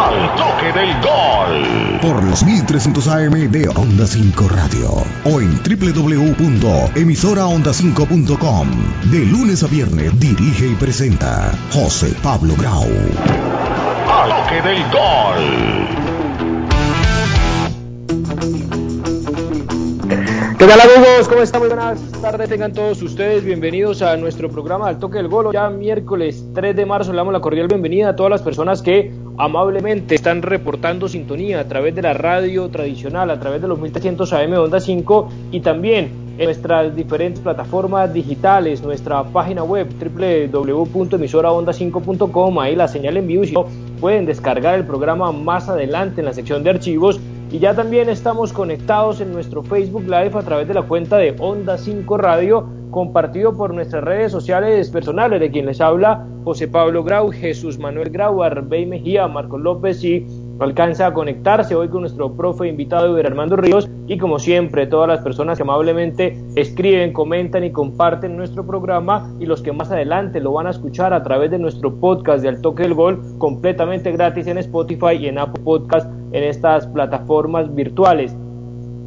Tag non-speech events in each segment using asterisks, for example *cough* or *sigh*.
Al toque del gol. Por los 1300 AM de Onda 5 Radio o en www.emisoraonda5.com. De lunes a viernes dirige y presenta José Pablo Grau. Al toque del gol. ¿Qué tal amigos? ¿Cómo están? Muy buenas tardes, tengan todos ustedes bienvenidos a nuestro programa Al Toque del Gol. Ya miércoles 3 de marzo le damos la cordial bienvenida a todas las personas que amablemente están reportando sintonía a través de la radio tradicional, a través de los 1300 AM Onda 5 y también en nuestras diferentes plataformas digitales, nuestra página web www.emisoraonda5.com, ahí la señal en vivo si no, pueden descargar el programa más adelante en la sección de archivos. Y ya también estamos conectados en nuestro Facebook Live a través de la cuenta de Onda 5 Radio, compartido por nuestras redes sociales personales, de quien les habla José Pablo Grau, Jesús Manuel Grau, Arbey Mejía, Marcos López y alcanza a conectarse hoy con nuestro profe invitado Iber Armando Ríos y como siempre todas las personas que amablemente escriben, comentan y comparten nuestro programa y los que más adelante lo van a escuchar a través de nuestro podcast de Al Toque del Gol completamente gratis en Spotify y en Apple Podcast en estas plataformas virtuales.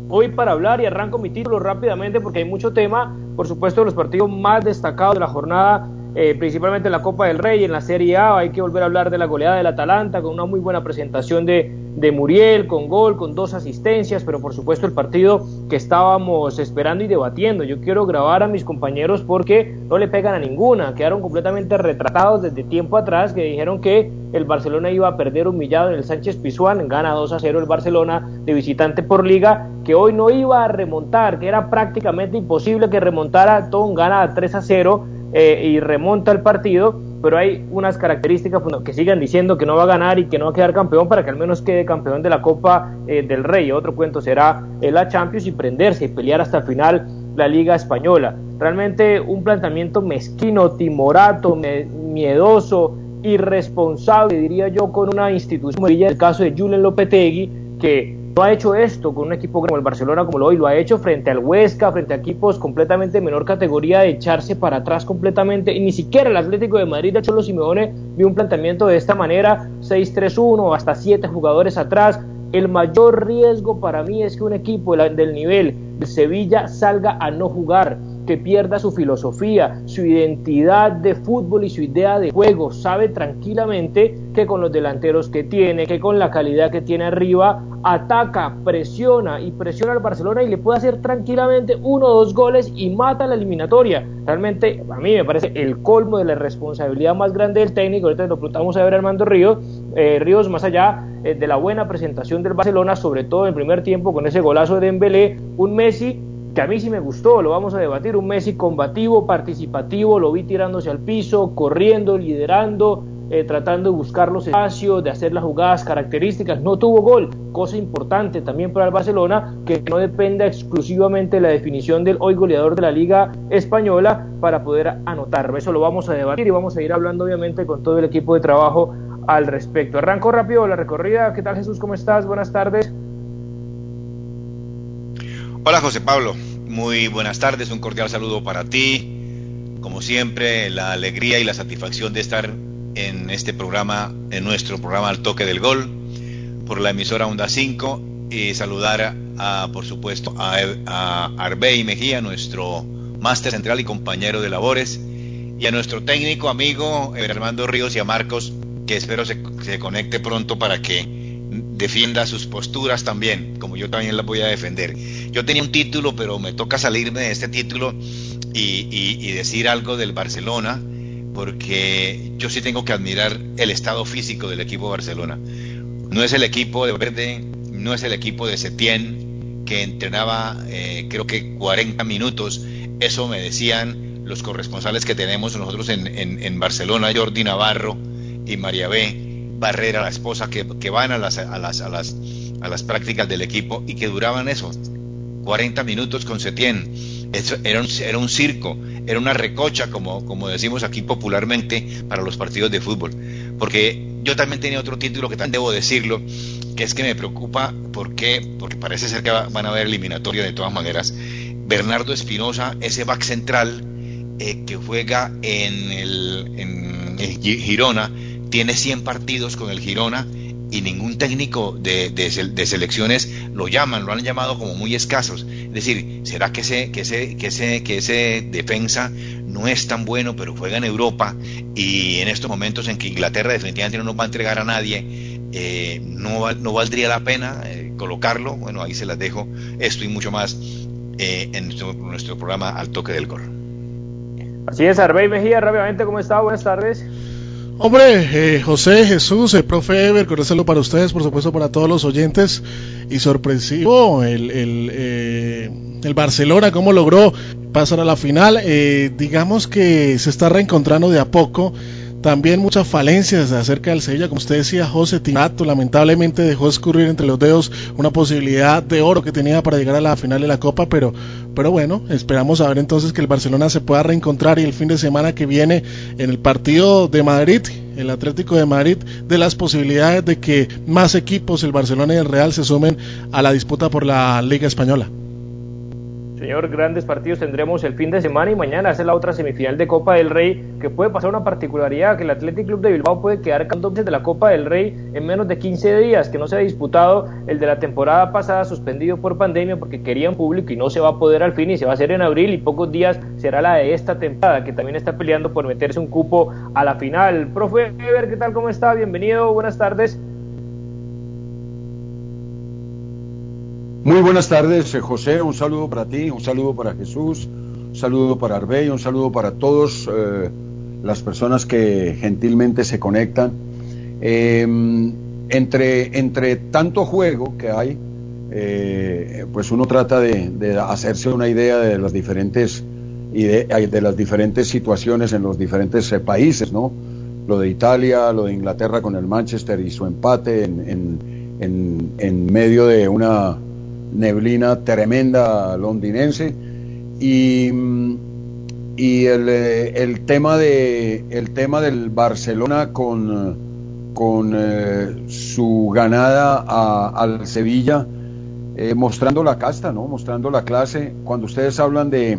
Hoy para hablar y arranco mi título rápidamente porque hay mucho tema, por supuesto los partidos más destacados de la jornada eh, principalmente en la Copa del Rey, en la Serie A, hay que volver a hablar de la goleada del Atalanta, con una muy buena presentación de, Muriel, con gol, con dos asistencias, pero por supuesto el partido que estábamos esperando y debatiendo. Yo quiero grabar a mis compañeros porque no le pegan a ninguna, quedaron completamente retratados desde tiempo atrás, que dijeron que el Barcelona iba a perder humillado en el Sánchez Pizjuán, gana 2 a 0 el Barcelona de visitante por liga, que hoy no iba a remontar, que era prácticamente imposible que remontara, Tom gana 3 a 0 eh, y remonta el partido, pero hay unas características que sigan diciendo que no va a ganar y que no va a quedar campeón para que al menos quede campeón de la Copa eh, del Rey. Otro cuento será la Champions y prenderse y pelear hasta el final la Liga Española. Realmente un planteamiento mezquino, timorato, miedoso, irresponsable, diría yo, con una institución, el caso de Julen Lopetegui, que no ha hecho esto con un equipo como el Barcelona como lo hoy, lo ha hecho frente al Huesca, frente a equipos completamente de menor categoría, de echarse para atrás completamente, y ni siquiera el Atlético de Madrid, de Cholo Simeone, vio un planteamiento de esta manera, 6-3-1, hasta 7 jugadores atrás. El mayor riesgo para mí es que un equipo del nivel de Sevilla salga a no jugar, que pierda su filosofía, su identidad de fútbol y su idea de juego. Sabe tranquilamente que con los delanteros que tiene, que con la calidad que tiene arriba, ataca, presiona y presiona al Barcelona y le puede hacer tranquilamente uno o dos goles y mata la eliminatoria. Realmente a mí me parece el colmo de la responsabilidad más grande del técnico. Ahorita lo preguntamos a ver Armando Ríos, eh, Ríos más allá eh, de la buena presentación del Barcelona, sobre todo en el primer tiempo con ese golazo de Dembélé, un Messi que a mí sí me gustó, lo vamos a debatir, un Messi combativo, participativo, lo vi tirándose al piso, corriendo, liderando, eh, tratando de buscar los espacios, de hacer las jugadas características, no tuvo gol, cosa importante también para el Barcelona, que no dependa exclusivamente de la definición del hoy goleador de la Liga Española para poder anotar. Eso lo vamos a debatir y vamos a ir hablando obviamente con todo el equipo de trabajo al respecto. Arranco rápido la recorrida, ¿qué tal Jesús? ¿Cómo estás? Buenas tardes. Hola José Pablo, muy buenas tardes, un cordial saludo para ti. Como siempre, la alegría y la satisfacción de estar en este programa, en nuestro programa Al Toque del Gol, por la emisora Onda 5, y saludar a, por supuesto, a, a Arbey Mejía, nuestro máster central y compañero de labores, y a nuestro técnico amigo Armando Ríos y a Marcos, que espero se, se conecte pronto para que defienda sus posturas también, como yo también las voy a defender. yo tenía un título, pero me toca salirme de este título y, decir algo del Barcelona, porque yo sí tengo que admirar el estado físico del equipo Barcelona. No es el equipo de Verde, no es el equipo de Setién, que entrenaba eh, creo que 40 minutos. Eso me decían los corresponsales que tenemos nosotros en, Barcelona, Jordi Navarro y María B. Barrera, la esposa, que, que van a las, a, las, a, las, a las prácticas del equipo y que duraban eso, 40 minutos con Setién. Eso era, un, era un circo, era una recocha, como, como decimos aquí popularmente, para los partidos de fútbol. Porque yo también tenía otro título que también debo decirlo, que es que me preocupa porque, porque parece ser que van a haber eliminatoria de todas maneras. Bernardo Espinosa, ese back central eh, que juega en el, en Girona, tiene 100 partidos con el Girona y ningún técnico de, selecciones lo llaman, lo han llamado como muy escasos. Es decir, ¿será que ese, que ese, que ese, que ese defensa no es tan bueno, pero juega en Europa y en estos momentos en que Inglaterra definitivamente no nos va a entregar a nadie, eh, no, no valdría la pena eh, colocarlo? Bueno, ahí se las dejo esto y mucho más eh, en nuestro, nuestro, programa Al Toque del Gol. Así es, Arbey Mejía, rápidamente, ¿cómo está? Buenas tardes. Hombre, eh, José, Jesús, el profe Ever, con para ustedes, por supuesto para todos los oyentes. Y sorpresivo el, el, eh, el Barcelona, cómo logró pasar a la final. Eh, digamos que se está reencontrando de a poco también muchas falencias acerca del Sevilla, como usted decía, José Tinato lamentablemente dejó escurrir entre los dedos una posibilidad de oro que tenía para llegar a la final de la Copa, pero, pero bueno, esperamos a ver entonces que el Barcelona se pueda reencontrar y el fin de semana que viene en el partido de Madrid, el Atlético de Madrid, de las posibilidades de que más equipos, el Barcelona y el Real, se sumen a la disputa por la Liga Española. Señor, grandes partidos tendremos el fin de semana y mañana es la otra semifinal de Copa del Rey, que puede pasar una particularidad, que el Athletic Club de Bilbao puede quedar campeón de la Copa del Rey en menos de 15 días, que no se ha disputado el de la temporada pasada suspendido por pandemia porque querían público y no se va a poder al fin y se va a hacer en abril y pocos días será la de esta temporada, que también está peleando por meterse un cupo a la final. Profe Ever, ¿qué tal? ¿Cómo está? Bienvenido, buenas tardes. Muy buenas tardes, eh, José. Un saludo para ti, un saludo para Jesús, un saludo para Arbey, un saludo para todos eh, las personas que gentilmente se conectan. Em, entre, entre tanto juego que hay, eh, pues uno trata de, hacerse una idea de las diferentes de las diferentes situaciones en los diferentes países, ¿no? Lo de Italia, lo de Inglaterra con el Manchester y su empate en, en, en medio de una neblina tremenda londinense. Y, y el, el, tema de el tema del Barcelona con, con eh, su ganada al Sevilla eh, mostrando la casta no mostrando la clase. Cuando ustedes hablan de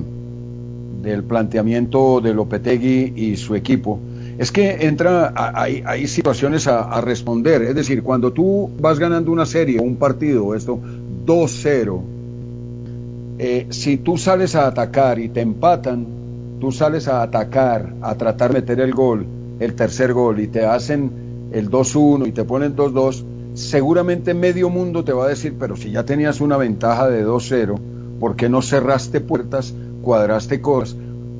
del planteamiento de Lopetegui y su equipo es que entra, hay, hay situaciones a, a, responder, es decir, cuando tú vas ganando una serie, un partido, esto, 2-0, eh, si tú sales a atacar y te empatan, tú sales a atacar, a tratar de meter el gol, el tercer gol, y te hacen el 2-1 y te ponen 2-2, seguramente medio mundo te va a decir, pero si ya tenías una ventaja de 2-0, ¿por qué no cerraste puertas, cuadraste cosas,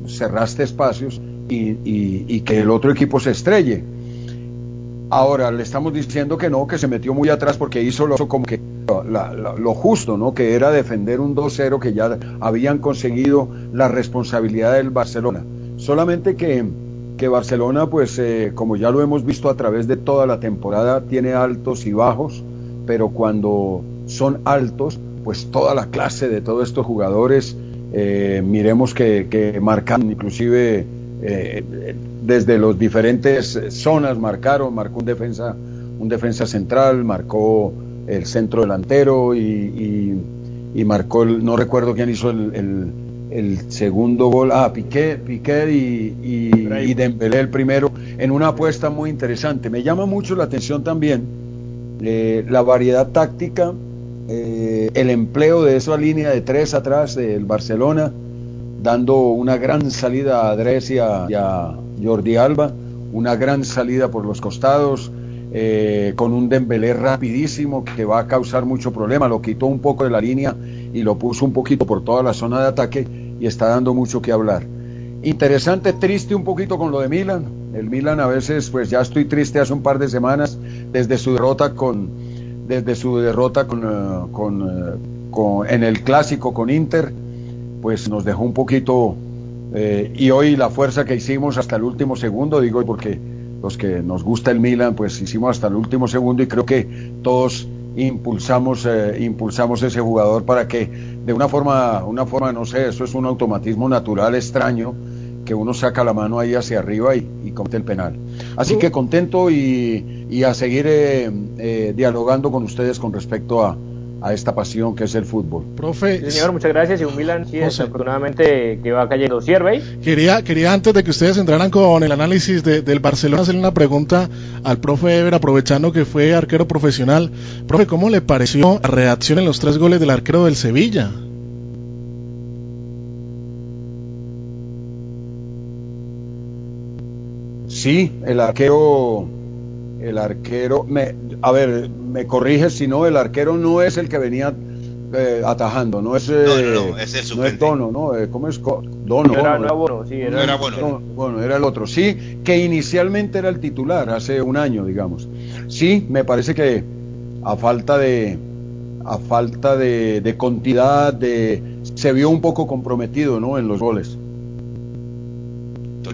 cerraste espacios y, que el otro equipo se estrelle? Ahora le estamos diciendo que no, que se metió muy atrás porque hizo lo, como que lo justo, ¿no? Que era defender un 2-0 que ya habían conseguido la responsabilidad del Barcelona. Solamente que, que Barcelona, pues eh, como ya lo hemos visto a través de toda la temporada, tiene altos y bajos, pero cuando son altos, pues toda la clase de todos estos jugadores, eh, miremos que, que marcan inclusive eh, desde los diferentes zonas marcaron, marcó un defensa, un defensa central, marcó el centro delantero y, y, marcó, el, no recuerdo quién hizo el, el, segundo gol, ah, Piqué, Piqué y, y, y, Dembélé el primero, en una apuesta muy interesante. Me llama mucho la atención también eh, la variedad táctica, eh, el empleo de esa línea de tres atrás del Barcelona, dando una gran salida a Dresia y a Jordi Alba, una gran salida por los costados, eh, con un Dembélé rapidísimo que va a causar mucho problema, lo quitó un poco de la línea y lo puso un poquito por toda la zona de ataque y está dando mucho que hablar. Interesante, triste un poquito con lo de Milan. El Milan a veces, pues ya estoy triste hace un par de semanas desde su derrota con, desde su derrota con, eh, con, eh, con, en el clásico con Inter, pues nos dejó un poquito y hoy la fuerza que hicimos hasta el último segundo, digo porque los que nos gusta el Milan, pues hicimos hasta el último segundo y creo que todos impulsamos eh, impulsamos ese jugador para que de una forma una forma no sé eso es un automatismo natural extraño que uno saca la mano ahí hacia arriba y, y comete el penal. Así que contento y, y a seguir eh, eh, dialogando con ustedes con respecto a, a esta pasión que es el fútbol. Profe, sí, señor, muchas gracias. Y un Milan, sí, desafortunadamente que va cayendo. ¿Sí, Quería, quería antes de que ustedes entraran con el análisis de, del Barcelona hacerle una pregunta al profe Ever, aprovechando que fue arquero profesional. Profe, ¿cómo le pareció la reacción en los tres goles del arquero del Sevilla? Sí, el arquero, el arquero, me, a ver, me corrige si no, el arquero no es el que venía eh, atajando, no es, eh, no, no, no, es el no es Dono, ¿no? Eh, ¿Cómo es? Dono. No era, no era Bono, sí, era, no era Bono. No, bueno, era el otro. Sí, que inicialmente era el titular hace un año, digamos. Sí, me parece que a falta de a falta de, de cantidad, de se vio un poco comprometido, ¿no? En los goles.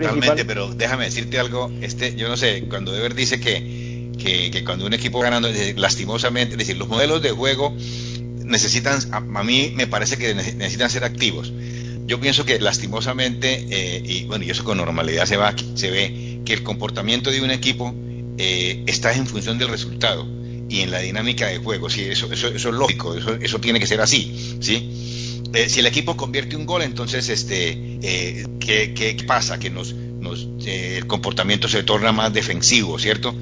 Totalmente, pero déjame decirte algo, este, yo no sé, cuando Ever dice que, que, cuando un equipo ganando, lastimosamente, es decir, los modelos de juego necesitan, a, a, mí me parece que necesitan ser activos. Yo pienso que lastimosamente, eh, y bueno, y eso con normalidad se, va, se ve, que el comportamiento de un equipo eh, está en función del resultado y en la dinámica de juego. Sí, eso, eso, eso es lógico, eso, eso tiene que ser así, ¿sí? Eh, si el equipo convierte un gol, entonces, este, eh, ¿qué, ¿qué, pasa? Que nos, nos eh, el comportamiento se torna más defensivo, ¿cierto?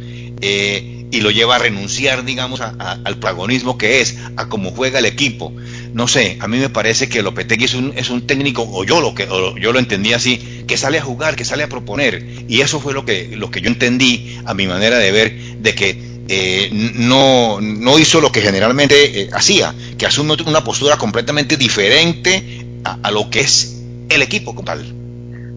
y lo lleva a renunciar, digamos, a, al protagonismo que es, a cómo juega el equipo. No sé, a mí me parece que Lopetegui es un, es un técnico, o yo lo que o yo lo entendí así, que sale a jugar, que sale a proponer. Y eso fue lo que, lo que yo entendí, a mi manera de ver, de que eh, no, no hizo lo que generalmente eh, hacía, que asume una postura completamente diferente a, lo que es el equipo como tal.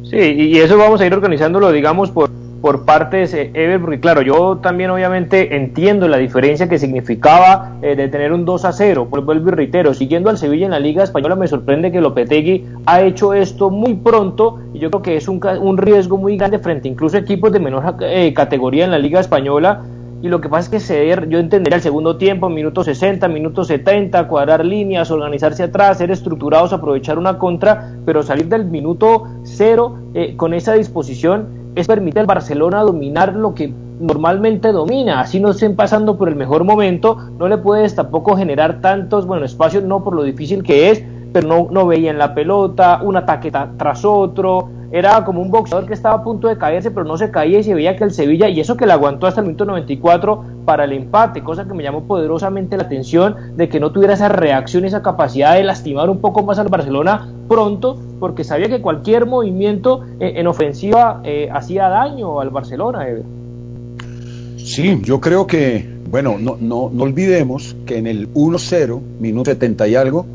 Sí, y eso vamos a ir organizándolo, digamos, por, por partes, eh, Ever, porque claro, yo también obviamente entiendo la diferencia que significaba eh, de tener un 2 a 0, pues vuelvo y reitero, siguiendo al Sevilla en la Liga Española me sorprende que Lopetegui ha hecho esto muy pronto y yo creo que es un, un riesgo muy grande frente incluso a equipos de menor eh, categoría en la Liga Española y lo que pasa es que ceder, yo entendería el segundo tiempo, minuto 60, minuto 70, cuadrar líneas, organizarse atrás, ser estructurados, aprovechar una contra, pero salir del minuto cero eh, con esa disposición es permite al Barcelona dominar lo que normalmente domina, así no estén pasando por el mejor momento, no le puedes tampoco generar tantos, bueno, espacios no por lo difícil que es, pero no, no veían la pelota, un ataque tras otro, era como un boxeador que estaba a punto de caerse, pero no se caía y se veía que el Sevilla, y eso que le aguantó hasta el minuto 94 para el empate, cosa que me llamó poderosamente la atención de que no tuviera esa reacción, esa capacidad de lastimar un poco más al Barcelona pronto, porque sabía que cualquier movimiento eh, en ofensiva eh, hacía daño al Barcelona. Sí, yo creo que, bueno, no, no, no olvidemos que en el 1-0, minuto 70 y algo,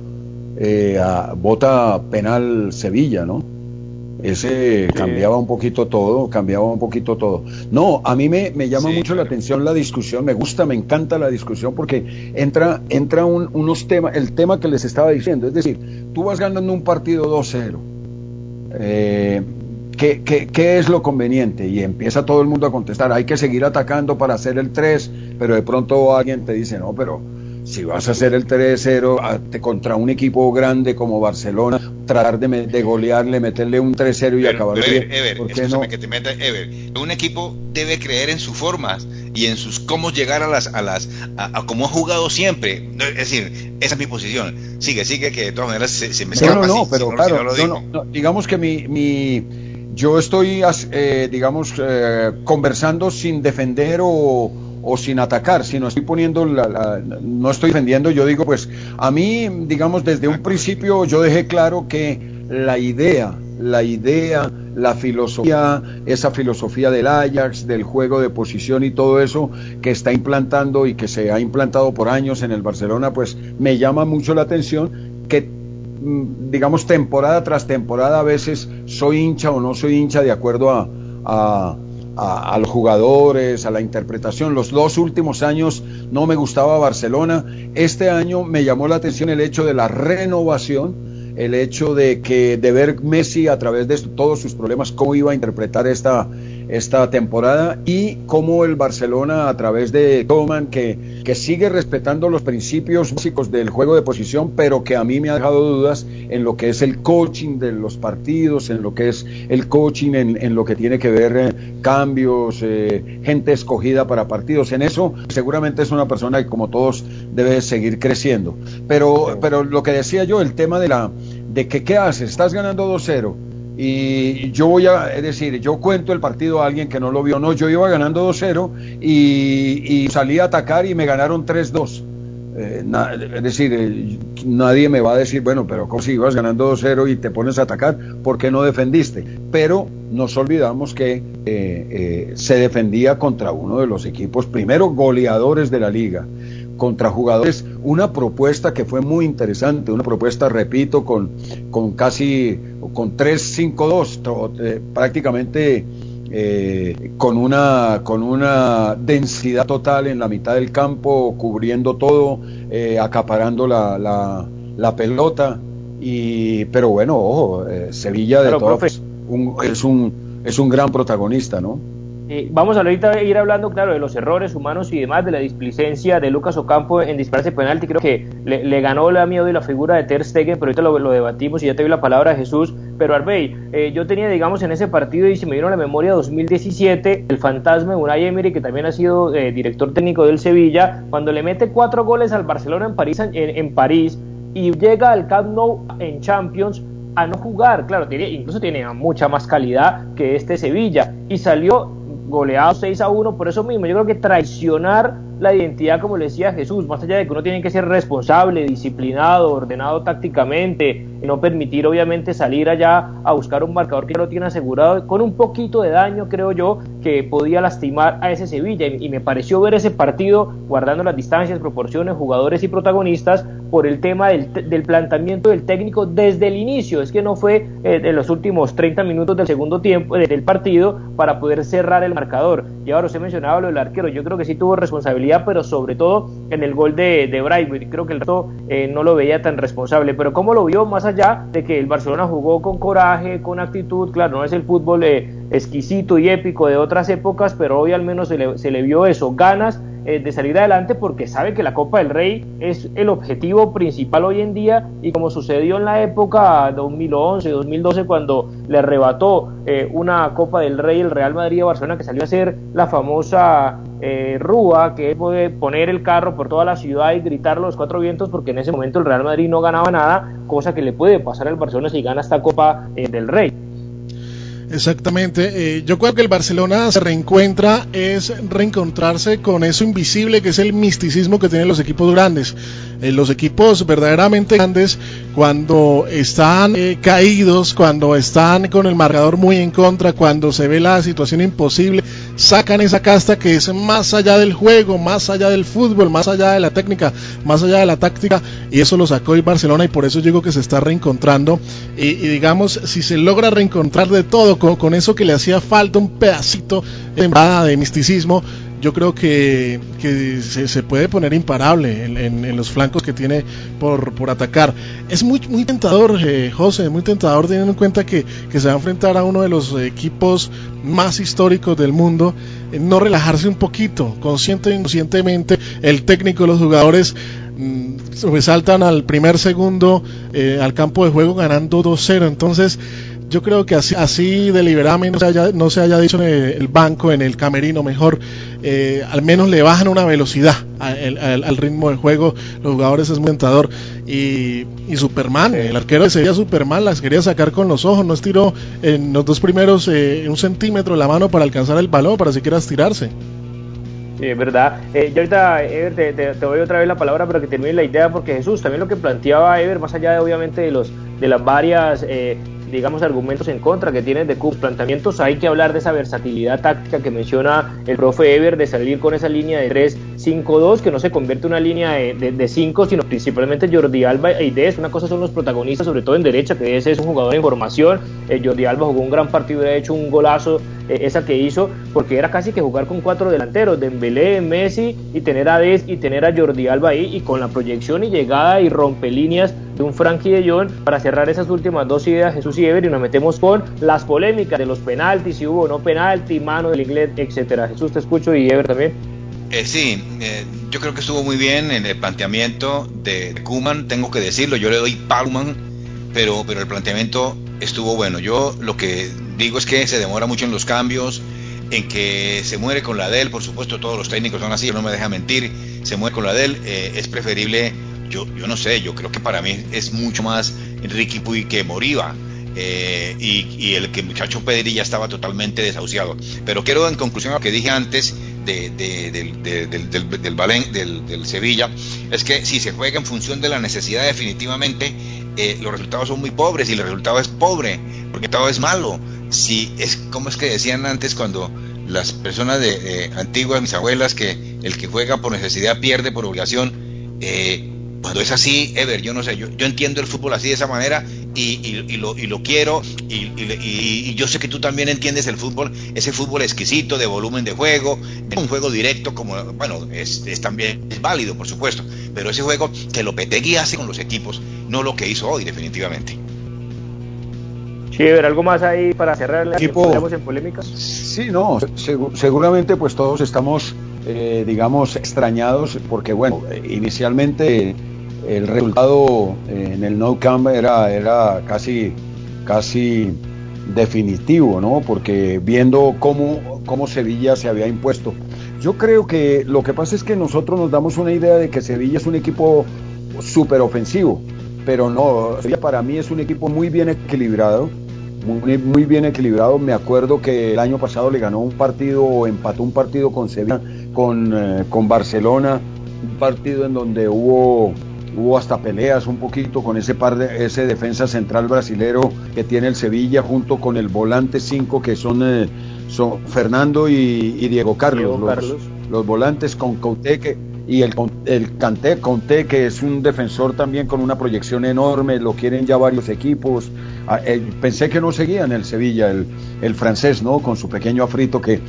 eh, a, vota penal Sevilla, ¿no? Ese cambiaba un poquito todo, cambiaba un poquito todo. No, a mí me, me llama sí, mucho claro. la atención la discusión, me gusta, me encanta la discusión porque entra, entra un, unos temas, el tema que les estaba diciendo, es decir, tú vas ganando un partido 2-0. Eh, ¿qué, qué, qué es lo conveniente? Y empieza todo el mundo a contestar, hay que seguir atacando para hacer el 3, pero de pronto alguien te dice, no, pero si vas a hacer el 3-0 contra un equipo grande como Barcelona, tratar de, de golearle, meterle un 3-0 y pero, acabar pero. Ever, ¿Por qué no? que te meta, Ever, un equipo debe creer en sus formas y en sus cómo llegar a las a las a, a cómo ha jugado siempre. Es decir, esa es mi posición. Sigue, sigue que de todas maneras se, se me escapa. No, no, no, pero si claro, si no, no, digamos que mi, mi yo estoy, eh, digamos, eh, conversando sin defender o, o sin atacar, sino estoy poniendo, la, no estoy defendiendo, yo digo, pues a mí, digamos, desde un principio yo dejé claro que la idea, la idea, la filosofía, esa filosofía del Ajax, del juego de posición y todo eso que está implantando y que se ha implantado por años en el Barcelona, pues me llama mucho la atención que mm, digamos temporada tras temporada a veces soy hincha o no soy hincha de acuerdo a, a, los jugadores, a la interpretación. Los dos últimos años no me gustaba Barcelona. Este año me llamó la atención el hecho de la renovación el hecho de que de ver Messi a través de todos sus problemas, cómo iba a interpretar esta, esta temporada y cómo el Barcelona a través de Coman, que, que sigue respetando los principios básicos del juego de posición, pero que a mí me ha dejado dudas en lo que es el coaching de los partidos, en lo que es el coaching, en, en lo que tiene que ver eh, cambios, eh, gente escogida para partidos. En eso seguramente es una persona que como todos debe seguir creciendo. Pero, pero lo que decía yo, el tema de la de que qué haces, estás ganando 2-0 y yo voy a, es decir, yo cuento el partido a alguien que no lo vio, no, yo iba ganando 2-0 y, salí a atacar y me ganaron 3-2. Eh, es decir, eh, nadie me va a decir, bueno, pero ¿cómo si ibas ganando 2-0 y te pones a atacar? ¿Por qué no defendiste? Pero nos olvidamos que eh, se defendía contra uno de los equipos, primero goleadores de la liga, contra jugadores, una propuesta que fue muy interesante, una propuesta, repito, con, con casi, con 3-5-2, eh, prácticamente eh, con, una, con una densidad total en la mitad del campo, cubriendo todo, eh, acaparando la, la, la, pelota, y, pero bueno, ojo, Sevilla de todo es un, es un gran protagonista, ¿no? Eh, vamos ahorita a ir hablando, claro, de los errores humanos y demás, de la displicencia de Lucas Ocampo en dispararse penalti. Creo que le, ganó la miedo y la figura de Ter Stegen, pero ahorita lo, debatimos y ya te doy la palabra Jesús. Pero Arbey, eh, yo tenía, digamos, en ese partido y se me vino a la memoria 2017 el fantasma de Unai Emery, que también ha sido eh, director técnico del Sevilla, cuando le mete cuatro goles al Barcelona en París, en, París y llega al Camp Nou en Champions a no jugar, claro, tiene, incluso tiene mucha más calidad que este Sevilla y salió goleado 6 a 1, por eso mismo. Yo creo que traicionar la identidad, como le decía Jesús, más allá de que uno tiene que ser responsable, disciplinado, ordenado tácticamente, y no permitir obviamente salir allá a buscar un marcador que ya lo tiene asegurado, con un poquito de daño creo yo que podía lastimar a ese Sevilla. Y, me pareció ver ese partido guardando las distancias, proporciones, jugadores y protagonistas por el tema del, del planteamiento del técnico desde el inicio, es que no fue eh, en los últimos 30 minutos del segundo tiempo del partido para poder cerrar el marcador. Y ahora usted mencionaba lo del arquero, yo creo que sí tuvo responsabilidad pero sobre todo en el gol de, de Creo que el resto eh, no lo veía tan responsable. Pero ¿cómo lo vio más allá de que el Barcelona jugó con coraje, con actitud? Claro, no es el fútbol eh, exquisito y épico de otras épocas, pero hoy al menos se le, se le vio eso, ganas eh, de salir adelante porque sabe que la Copa del Rey es el objetivo principal hoy en día y como sucedió en la época 2011, 2012 cuando le arrebató eh, una Copa del Rey el Real Madrid a Barcelona que salió a ser la famosa eh, Rúa que puede poner el carro por toda la ciudad y gritar los cuatro vientos porque en ese momento el Real Madrid no ganaba nada, cosa que le puede pasar al Barcelona si gana esta Copa del Rey. Exactamente. Eh, yo creo que el Barcelona se reencuentra es reencontrarse con eso invisible que es el misticismo que tienen los equipos grandes. Eh, los equipos verdaderamente grandes cuando están eh, caídos, cuando están con el marcador muy en contra, cuando se ve la situación imposible, sacan esa casta que es más allá del juego, más allá del fútbol, más allá de la técnica, más allá de la táctica, y eso lo sacó el Barcelona y por eso digo que se está reencontrando. Y, digamos, si se logra reencontrar de todo, con, eso que le hacía falta un pedacito de, de misticismo, yo creo que, se, puede poner imparable en, los flancos que tiene por, atacar. Es muy, muy tentador, eh, José, muy tentador teniendo en cuenta que, se va a enfrentar a uno de los equipos más históricos del mundo, eh, no relajarse un poquito, consciente e inconscientemente, el técnico, los jugadores mm, saltan al primer segundo eh, al campo de juego ganando 2-0, entonces yo creo que así, así deliberadamente no se, haya, no se haya dicho en el banco, en el camerino mejor, eh, al menos le bajan una velocidad al, ritmo del juego. Los jugadores es muy tentador. Y, Superman, el arquero de Sevilla Superman las quería sacar con los ojos, no estiró en los dos primeros eh, un centímetro la mano para alcanzar el balón, para siquiera estirarse. Sí, es verdad. Eh, yo ahorita, Ever, te, te, doy otra vez la palabra para que termine la idea, porque Jesús, también lo que planteaba Ever, más allá de obviamente de, los, de las varias eh, digamos, argumentos en contra que tiene de Cook, planteamientos, hay que hablar de esa versatilidad táctica que menciona el profe Ever, de salir con esa línea de tres 5-2, que no se convierte en una línea de 5, sino principalmente Jordi Alba y Des. Una cosa son los protagonistas, sobre todo en derecha, que Des es un jugador de información. Eh, Jordi Alba jugó un gran partido y ha hecho un golazo eh, esa que hizo, porque era casi que jugar con cuatro delanteros, Dembélé, Messi, y tener a Des y tener a Jordi Alba ahí, y con la proyección y llegada y rompe líneas de un Frankie de Jong para cerrar esas últimas dos ideas, Jesús y Ever, y nos metemos con las polémicas de los penaltis, si hubo o no penalti, mano del inglés, etcétera. Jesús, te escucho y Ever también. Eh, sí, eh, yo creo que estuvo muy bien en el planteamiento de Kuman, tengo que decirlo, yo le doy Palman, pero, pero el planteamiento estuvo bueno. Yo lo que digo es que se demora mucho en los cambios, en que se muere con la del, por supuesto todos los técnicos son así, no me deja mentir, se muere con la del, eh, es preferible, yo, yo no sé, yo creo que para mí es mucho más Ricky Puy que Moriba. Eh, y, el que muchacho Pedri estaba totalmente desahuciado. Pero quiero en conclusión a lo que dije antes de, del, del, del, Sevilla, es que si se juega en función de la necesidad definitivamente, eh, los resultados son muy pobres y el resultado es pobre, porque todo es malo. Si es como es que decían antes cuando las personas de antiguas, mis abuelas, que el que juega por necesidad pierde por obligación. Eh, cuando es así, Ever, yo no sé, yo, yo entiendo el fútbol así de esa manera y, y, lo, y lo, quiero y, y, yo sé que tú también entiendes el fútbol, ese fútbol exquisito de volumen de juego, un juego directo como, bueno, es, es también es válido, por supuesto, pero ese juego que Lopetegui hace con los equipos, no lo que hizo hoy definitivamente. Sí, Ever, ¿algo más ahí para cerrar la equipo en polémicas? Sí, no, seguramente pues todos estamos eh, digamos, extrañados, porque bueno, inicialmente el resultado en el No Camp era, era casi, casi definitivo, ¿no? Porque viendo cómo, cómo Sevilla se había impuesto. Yo creo que lo que pasa es que nosotros nos damos una idea de que Sevilla es un equipo súper ofensivo, pero no, Sevilla para mí es un equipo muy bien equilibrado, muy, muy bien equilibrado. Me acuerdo que el año pasado le ganó un partido, empató un partido con Sevilla con, eh, con Barcelona, un partido en donde hubo hubo hasta peleas un poquito con ese par de ese defensa central brasilero que tiene el Sevilla junto con el volante 5 que son, eh, son Fernando y, Diego Carlos, los, los, volantes con Couteque y el, el Canté Conté que es un defensor también con una proyección enorme, lo quieren ya varios equipos. Ah, eh, pensé que no seguía en el Sevilla el, el francés, ¿no? Con su pequeño afrito que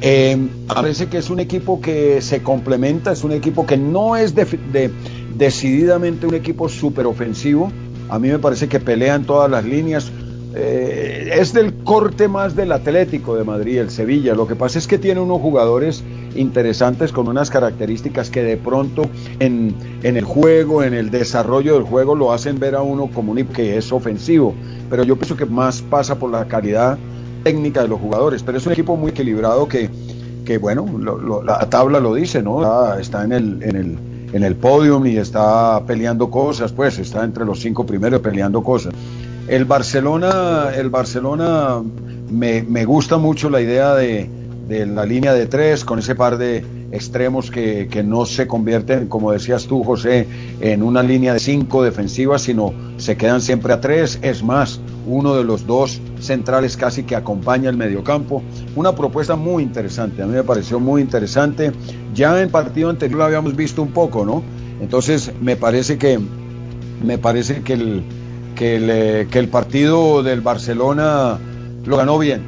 eh, parece que es un equipo que se complementa, es un equipo que no es de, decididamente un equipo súper ofensivo. A mí me parece que pelea en todas las líneas. Eh, es del corte más del Atlético de Madrid, el Sevilla. Lo que pasa es que tiene unos jugadores interesantes con unas características que de pronto en, en, el juego, en el desarrollo del juego, lo hacen ver a uno como un que es ofensivo. Pero yo pienso que más pasa por la calidad técnica de los jugadores, pero es un equipo muy equilibrado que, que bueno, la tabla lo dice, ¿no? Está, en el, en el, en el podium y está peleando cosas, pues está entre los cinco primeros peleando cosas. El Barcelona, el Barcelona me, me gusta mucho la idea de, de, la línea de tres con ese par de extremos que, que, no se convierten, como decías tú, José, en una línea de cinco defensivas, sino se quedan siempre a tres. Es más, uno de los dos centrales casi que acompaña el mediocampo. Una propuesta muy interesante, a mí me pareció muy interesante. Ya en partido anterior lo habíamos visto un poco, ¿no? Entonces me parece que me parece que el, que el, eh, que el partido del Barcelona lo ganó bien,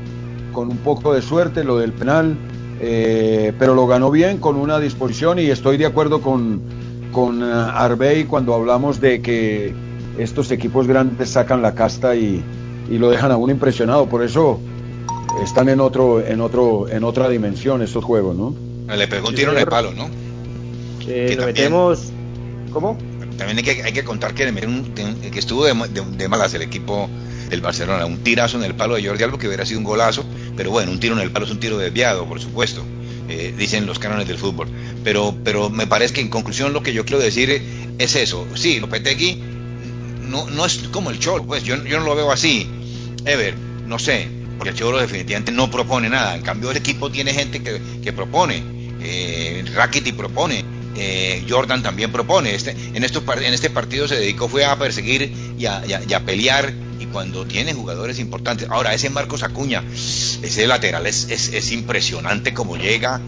con un poco de suerte, lo del penal, eh, pero lo ganó bien con una disposición y estoy de acuerdo con, con eh, Arbey cuando hablamos de que estos equipos grandes sacan la casta y, y lo dejan a uno impresionado. Por eso están en otro, en otro, en otra dimensión estos juegos, ¿no? Le pegó un tiro en el palo, ¿no? Eh, metemos. ¿Cómo? También hay que, hay que contar que, que estuvo de, de, malas el equipo del Barcelona. Un tirazo en el palo de Jordi Alba que hubiera sido un golazo, pero bueno, un tiro en el palo es un tiro desviado, por supuesto. Eh, dicen los cánones del fútbol. Pero, pero me parece que en conclusión lo que yo quiero decir es eso. Sí, Lopetegui no, no es como el Cholo, pues yo, yo no lo veo así. Ever, no sé, porque el Cholo definitivamente no propone nada. En cambio, el equipo tiene gente que, que propone. Eh, Rackety propone. Eh, Jordan también propone. Este, en, estos, en este partido se dedicó fue a perseguir y a, pelear y cuando tiene jugadores importantes. Ahora, ese Marcos Acuña, ese lateral es, es, impresionante como llega.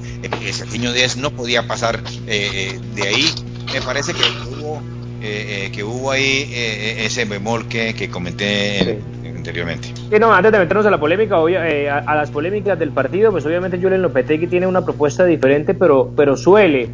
Ese Fiño Díaz no podía pasar eh, de ahí. Me parece que hubo, eh, que hubo ahí ese bemol que, que comenté anteriormente. no, antes de meternos a la polémica, a, las polémicas del partido, pues obviamente Julen Lopetegui tiene una propuesta diferente, pero, pero suele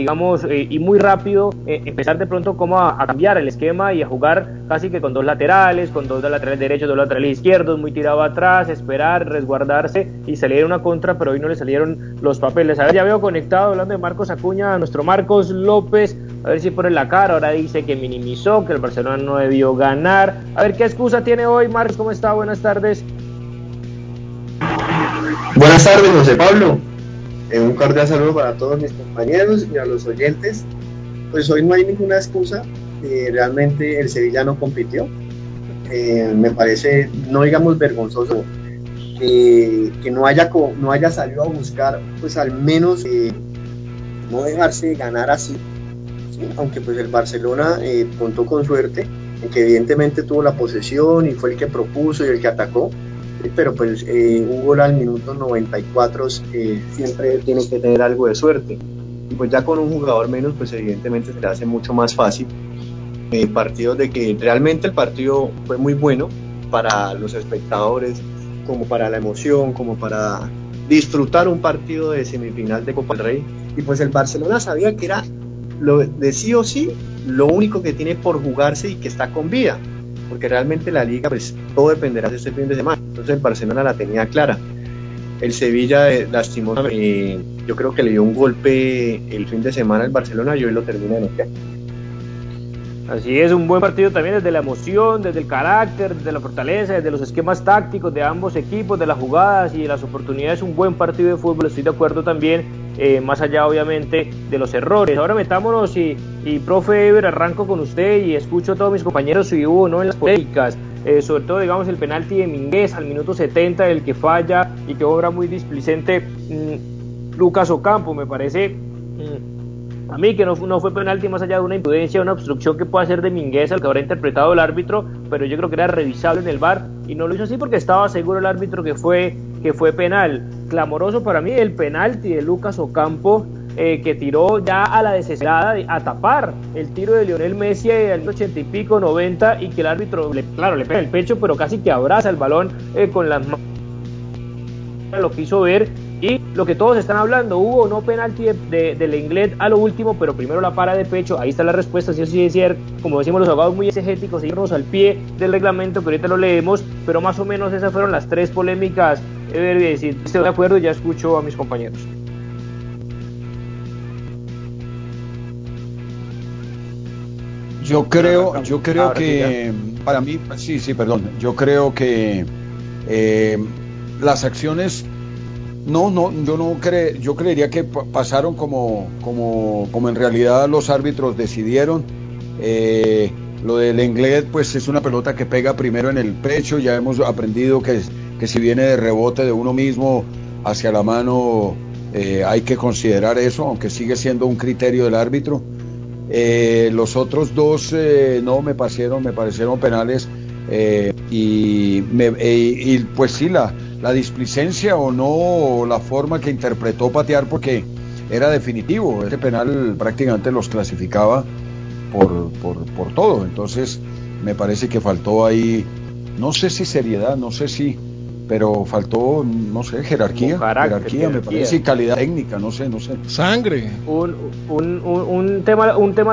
digamos, eh, y muy rápido eh, empezar de pronto como a, cambiar el esquema y a jugar casi que con dos laterales, con dos laterales derechos, dos laterales izquierdos, muy tirado atrás, esperar, resguardarse y salir una contra, pero hoy no le salieron los papeles. A ver, ya veo conectado, hablando de Marcos Acuña, a nuestro Marcos López, a ver si pone la cara, ahora dice que minimizó, que el Barcelona no debió ganar. A ver, ¿qué excusa tiene hoy Marcos? ¿Cómo está? Buenas tardes. Buenas tardes, José Pablo. Eh, un cordial saludo para todos mis compañeros y a los oyentes. Pues hoy no hay ninguna excusa, eh, realmente el Sevilla no compitió. Eh, me parece, no digamos vergonzoso, que no haya, no haya salido a buscar, pues al menos no dejarse ganar así. Aunque pues el Barcelona contó con suerte, que evidentemente tuvo la posesión y fue el que propuso y el que atacó pero pues eh, un gol al minuto 94 eh, siempre tiene que tener algo de suerte. Y pues ya con un jugador menos, pues evidentemente se le hace mucho más fácil. Eh, partidos de que realmente el partido fue muy bueno para los espectadores, como para la emoción, como para disfrutar un partido de semifinal de Copa del Rey. Y pues el Barcelona sabía que era lo de sí o sí lo único que tiene por jugarse y que está con vida porque realmente la liga, pues todo dependerá de este fin de semana. Entonces el Barcelona la tenía clara. El Sevilla eh, lastimó, eh, yo creo que le dio un golpe el fin de semana al Barcelona y hoy lo termina en el Así es, un buen partido también desde la emoción, desde el carácter, desde la fortaleza, desde los esquemas tácticos de ambos equipos, de las jugadas y de las oportunidades. Un buen partido de fútbol, estoy de acuerdo también, eh, más allá obviamente de los errores. Ahora metámonos y, y profe Ever, arranco con usted y escucho a todos mis compañeros si hubo no en las polémicas. Eh, sobre todo digamos el penalti de Minguez al minuto 70, el que falla y que obra muy displicente mm, Lucas Ocampo, me parece. Mm, a mí que no, no fue penalti más allá de una imprudencia, una obstrucción que puede hacer de Mingueza, el que habrá interpretado el árbitro, pero yo creo que era revisable en el bar y no lo hizo así porque estaba seguro el árbitro que fue, que fue penal. Clamoroso para mí el penalti de Lucas Ocampo, eh, que tiró ya a la desesperada a tapar el tiro de Lionel Messi al ochenta y pico, 90, y que el árbitro, le, claro, le pega el pecho, pero casi que abraza el balón eh, con las manos. Lo quiso ver y lo que todos están hablando, hubo no penalti de, del inglés a lo último, pero primero la para de pecho, ahí está la respuesta, si así decir, como decimos los abogados muy exegéticos, irnos al pie del reglamento, que ahorita lo leemos, pero más o menos esas fueron las tres polémicas. Si estoy de acuerdo, ya escucho a mis compañeros. Yo creo, yo creo que para mí, sí, sí, perdón, yo creo que eh, las acciones no, no, yo no creo, yo creería que pasaron como, como, como en realidad los árbitros decidieron. Eh, lo del inglés, pues es una pelota que pega primero en el pecho. Ya hemos aprendido que, que si viene de rebote de uno mismo hacia la mano, eh, hay que considerar eso, aunque sigue siendo un criterio del árbitro. Eh, los otros dos no me parecieron, me parecieron penales y, me, y pues sí la la displicencia o no, la forma que interpretó patear, porque era definitivo. Este penal prácticamente los clasificaba por, por, todo. Entonces, me parece que faltó ahí, no sé si seriedad, no sé si, pero faltó, no sé, jerarquía. jerarquía, me parece, y calidad técnica, no sé, no sé. Sangre. Un, un, un, un tema, un tema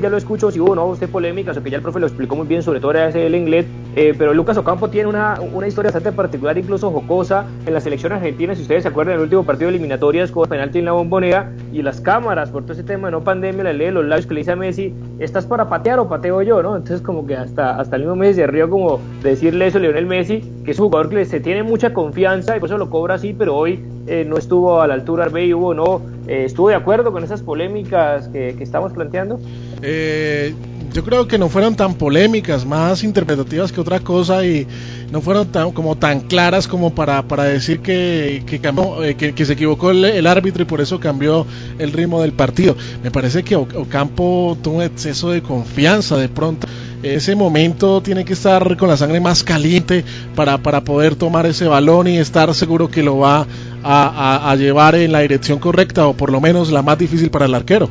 ya lo escucho, si hubo no, usted polémica, o que ya el profe lo explicó muy bien, sobre todo era ese el inglés, eh, pero Lucas Ocampo tiene una, una historia bastante particular, incluso jocosa, en la selección argentina, si ustedes se acuerdan, el último partido de eliminatorias con penalti en la bombonera, y las cámaras, por todo ese tema de no pandemia, le lee los labios que le dice a Messi, ¿estás para patear o pateo yo? ¿no? Entonces como que hasta, hasta el mismo Messi se rió como decirle eso a Lionel Messi, que es un jugador que se tiene mucha confianza y por eso lo cobra así, pero hoy eh, no estuvo a la altura Arbey, hubo no, eh, estuvo de acuerdo con esas polémicas que, que estamos planteando. Eh, yo creo que no fueron tan polémicas, más interpretativas que otra cosa y no fueron tan, como tan claras como para, decir que, cambió, eh, que, se equivocó el, árbitro y por eso cambió el ritmo del partido. Me parece que Ocampo tuvo un exceso de confianza de pronto ese momento tiene que estar con la sangre más caliente para poder tomar ese balón y estar seguro que lo va a, llevar en la dirección correcta o por lo menos la más difícil para el arquero.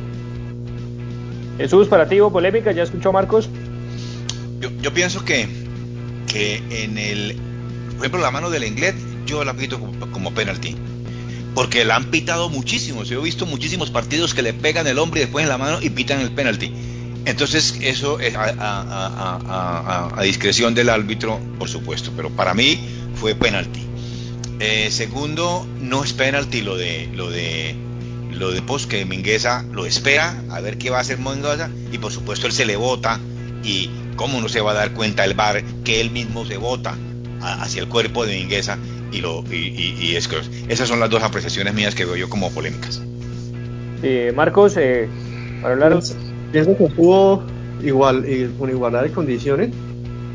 Jesús, para ti polémica, ¿ya escuchó Marcos? Yo, pienso que, que en el, por ejemplo, la mano del inglés, yo la pito como, como penalti porque la han pitado muchísimo. Yo he visto muchísimos partidos que le pegan el hombre y después en la mano y pitan el penalti. Entonces, eso es a, discreción del árbitro, por supuesto, pero para mí fue penalti. Eh, segundo, no es penalti lo de lo de lo de post que Mingueza lo espera a ver qué va a hacer Mingueza y por supuesto él se le vota y cómo no se va a dar cuenta el bar que él mismo se vota hacia el cuerpo de Mingueza y lo y, es esas son las dos apreciaciones mías que veo yo como polémicas. Eh, Marcos, eh, para hablar pienso que estuvo igual, con igualdad de condiciones.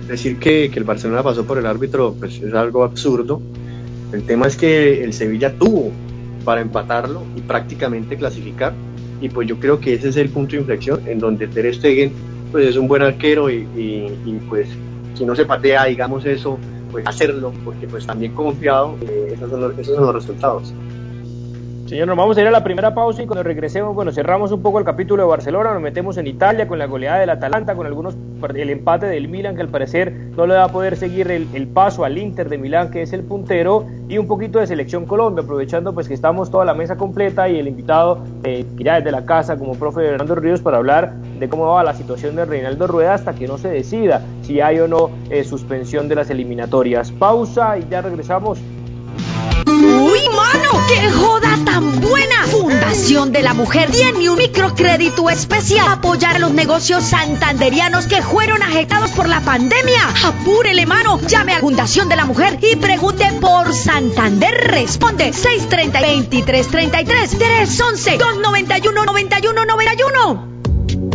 Decir que, que, el Barcelona pasó por el árbitro pues es algo absurdo. El tema es que el Sevilla tuvo para empatarlo y prácticamente clasificar. Y pues yo creo que ese es el punto de inflexión en donde Ter Stegen pues es un buen arquero y, y, pues si no se patea, digamos eso, pues hacerlo, porque pues también confiado, eh, esos, son los, esos son los resultados. Señor, nos vamos a ir a la primera pausa y cuando regresemos, bueno, cerramos un poco el capítulo de Barcelona, nos metemos en Italia con la goleada del Atalanta, con algunos el empate del Milan que al parecer no le va a poder seguir el, paso al Inter de Milán que es el puntero y un poquito de selección Colombia, aprovechando pues que estamos toda la mesa completa y el invitado eh, ya desde la casa como profe Fernando Ríos para hablar de cómo va la situación de Reinaldo Rueda hasta que no se decida si hay o no eh, suspensión de las eliminatorias. Pausa y ya regresamos. ¡Qué joda tan buena! Fundación de la Mujer tiene un microcrédito especial para apoyar a los negocios santanderianos que fueron afectados por la pandemia. ¡Apúrele, mano! Llame a Fundación de la Mujer y pregunte por Santander. Responde 630-2333-311-291-9191.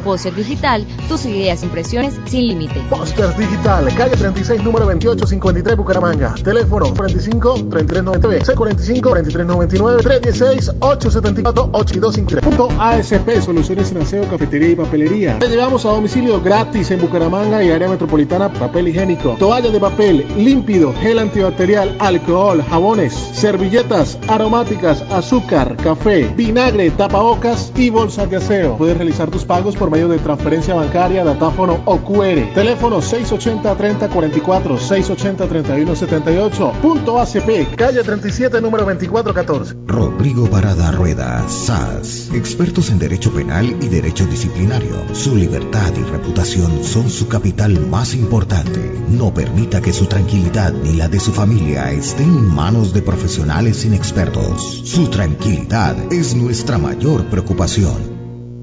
Póster Digital, tus ideas, impresiones sin límite. Póster Digital, calle 36, número 2853, Bucaramanga. Teléfono 45 3399 C45 4399 316 874 8253. Punto ASP, soluciones en aseo, cafetería y papelería. Te llevamos a domicilio gratis en Bucaramanga y área metropolitana, papel higiénico, toalla de papel, límpido, gel antibacterial, alcohol, jabones, servilletas, aromáticas, azúcar, café, vinagre, tapabocas y bolsas de aseo. Puedes realizar tus pagos por medio de transferencia bancaria, datáfono o QR. Teléfono 680-3044, 680-3178. Punto ACP, calle 37, número 2414. Rodrigo Parada Rueda, SAS. Expertos en Derecho Penal y Derecho Disciplinario. Su libertad y reputación son su capital más importante. No permita que su tranquilidad ni la de su familia estén en manos de profesionales inexpertos. Su tranquilidad es nuestra mayor preocupación.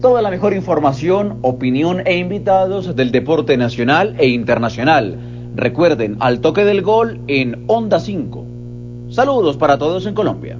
toda la mejor información, opinión e invitados del deporte nacional e internacional. Recuerden, al toque del gol en Onda 5. Saludos para todos en Colombia.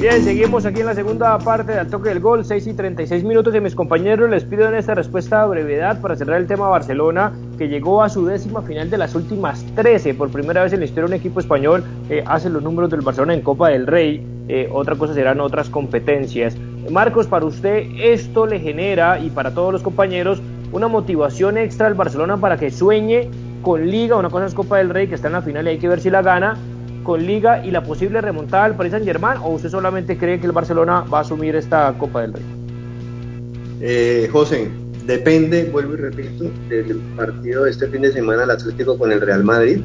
Bien, seguimos aquí en la segunda parte del toque del gol, 6 y 36 minutos. Y mis compañeros les pido en esta respuesta a brevedad para cerrar el tema Barcelona que llegó a su décima final de las últimas 13. Por primera vez en la historia un equipo español eh, hace los números del Barcelona en Copa del Rey. Eh, otra cosa serán otras competencias. Marcos, para usted esto le genera y para todos los compañeros una motivación extra al Barcelona para que sueñe con Liga, una cosa es Copa del Rey que está en la final y hay que ver si la gana, con Liga y la posible remontada al Paris Saint Germain o usted solamente cree que el Barcelona va a asumir esta Copa del Rey? Eh, José, depende, vuelvo y repito, del partido de este fin de semana el Atlético con el Real Madrid,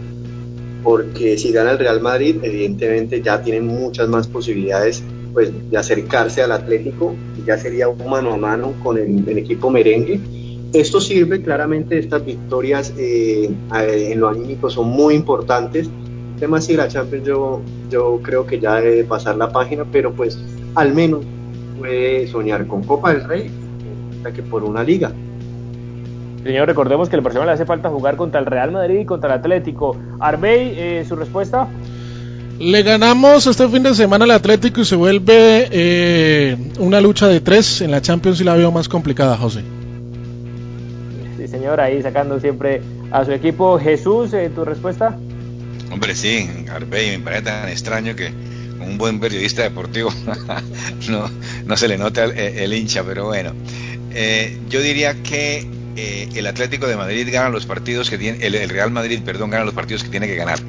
porque si gana el Real Madrid, evidentemente ya tienen muchas más posibilidades pues, de acercarse al Atlético, ya sería un mano a mano con el, equipo merengue. Esto sirve claramente, estas victorias eh, en lo anímico son muy importantes. Además, si la Champions yo, yo creo que ya debe pasar la página, pero pues al menos puede soñar con Copa del Rey que por una liga. Señor, recordemos que el Barcelona le hace falta jugar contra el Real Madrid y contra el Atlético. Arbey, eh, ¿su respuesta? Le ganamos este fin de semana al Atlético y se vuelve eh, una lucha de tres. En la Champions y la veo más complicada, José. Sí, señor, ahí sacando siempre a su equipo. Jesús, eh, ¿tu respuesta? Hombre, sí, Arbey, me parece tan extraño que un buen periodista deportivo *laughs* no, no se le nota el hincha, pero bueno. Eh, yo diría que eh, el Atlético de Madrid gana los partidos que tiene, el, Real Madrid, perdón, gana los partidos que tiene que ganar.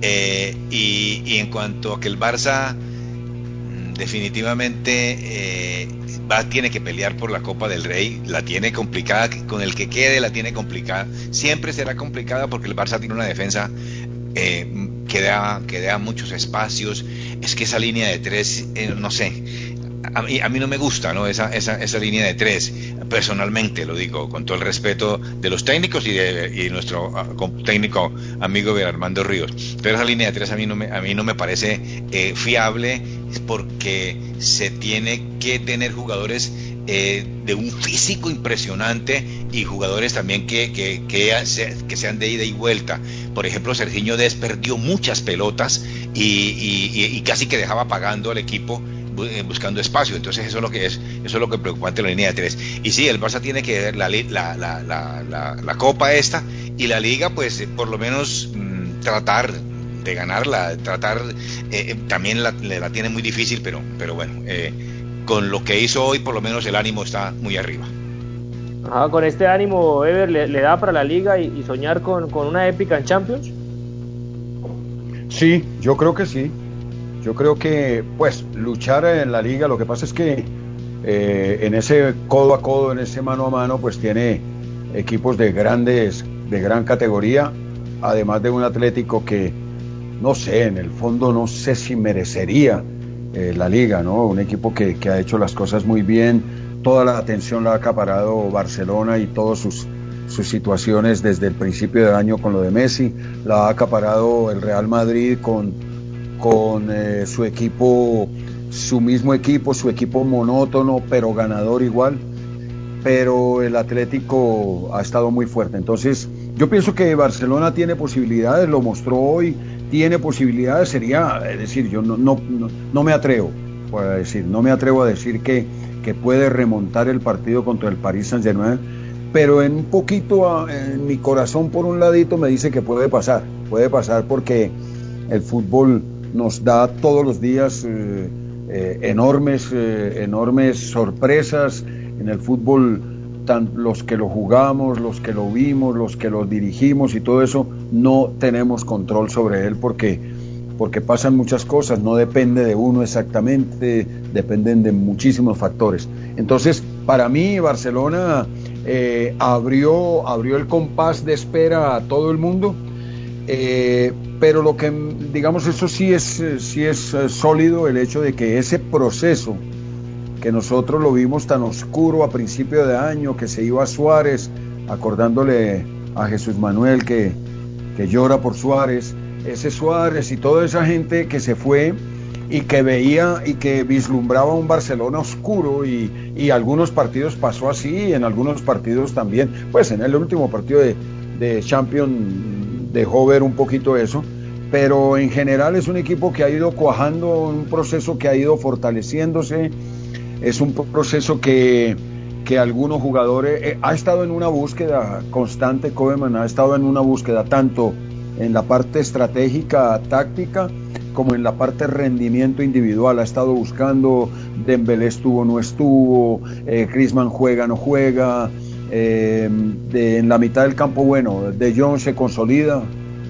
Eh, y, en cuanto a que el Barça mm, definitivamente va, tiene que pelear por la Copa del Rey, la tiene complicada, con el que quede la tiene complicada. Siempre será complicada porque el Barça tiene una defensa que, da, que da muchos espacios. Es que esa línea de tres, no sé, a mí, a mí, no me gusta ¿no? Esa, esa, esa, línea de tres, personalmente lo digo, con todo el respeto de los técnicos y de nuestro ah, técnico amigo Armando Ríos. Pero esa línea de tres a mí no me, a mí no me parece eh, fiable porque se tiene que tener jugadores eh, de un físico impresionante y jugadores también que, que, que, sean de ida y vuelta. Por ejemplo, Sergiño Des perdió muchas pelotas y, y, y casi que dejaba pagando al equipo buscando espacio. Entonces eso es lo que es, eso es lo que es preocupante en la línea de tres. Y sí, el Barça tiene que ver la, la, la, la, copa esta y la liga, pues eh, por lo menos mm, tratar de ganarla, tratar, eh, también la, tiene muy difícil, pero, pero bueno, con lo que hizo hoy por lo menos el ánimo está muy arriba. con este ánimo, Ever, ¿le, da para la liga y, y soñar con, con una épica en Champions? Sí, yo creo que sí. Yo creo que, pues, luchar en la liga, lo que pasa es que eh, en ese codo a codo, en ese mano a mano, pues tiene equipos de grandes, de gran categoría, además de un Atlético que, no sé, en el fondo no sé si merecería eh, la liga, ¿no? Un equipo que, que, ha hecho las cosas muy bien, toda la atención la ha acaparado Barcelona y todas sus, sus situaciones desde el principio del año con lo de Messi, la ha acaparado el Real Madrid con con eh, su equipo, su mismo equipo, su equipo monótono, pero ganador igual. Pero el Atlético ha estado muy fuerte. Entonces, yo pienso que Barcelona tiene posibilidades, lo mostró hoy, tiene posibilidades, sería, es decir, yo no, no, no, me atrevo, a decir, no me atrevo a decir que, que puede remontar el partido contra el Paris Saint Germain, pero en un poquito, en mi corazón por un ladito me dice que puede pasar, puede pasar porque el fútbol nos da todos los días eh, eh, enormes, eh, enormes sorpresas en el fútbol, los que lo jugamos, los que lo vimos, los que lo dirigimos y todo eso, no tenemos control sobre él porque, porque pasan muchas cosas, no depende de uno exactamente, dependen de muchísimos factores. Entonces, para mí, Barcelona abrió, abrió el compás de espera a todo el mundo pero lo que, digamos, eso sí es, eh, sí es eh, sólido, el hecho de que ese proceso que nosotros lo vimos tan oscuro a principio de año, que se iba a Suárez, acordándole a Jesús Manuel que, que llora por Suárez, ese Suárez y toda esa gente que se fue y que veía y que vislumbraba un Barcelona oscuro y, y algunos partidos pasó así, en algunos partidos también, pues en el último partido de, de Champions dejó ver un poquito eso, pero en general es un equipo que ha ido cuajando, un proceso que ha ido fortaleciéndose, es un proceso que, que algunos jugadores, eh, ha estado en una búsqueda constante, Koeman ha estado en una búsqueda tanto en la parte estratégica, táctica, como en la parte rendimiento individual. Ha estado buscando, Dembélé estuvo, no estuvo, eh, juega, no juega. Eh, en la mitad del campo, bueno, De Jong se consolida,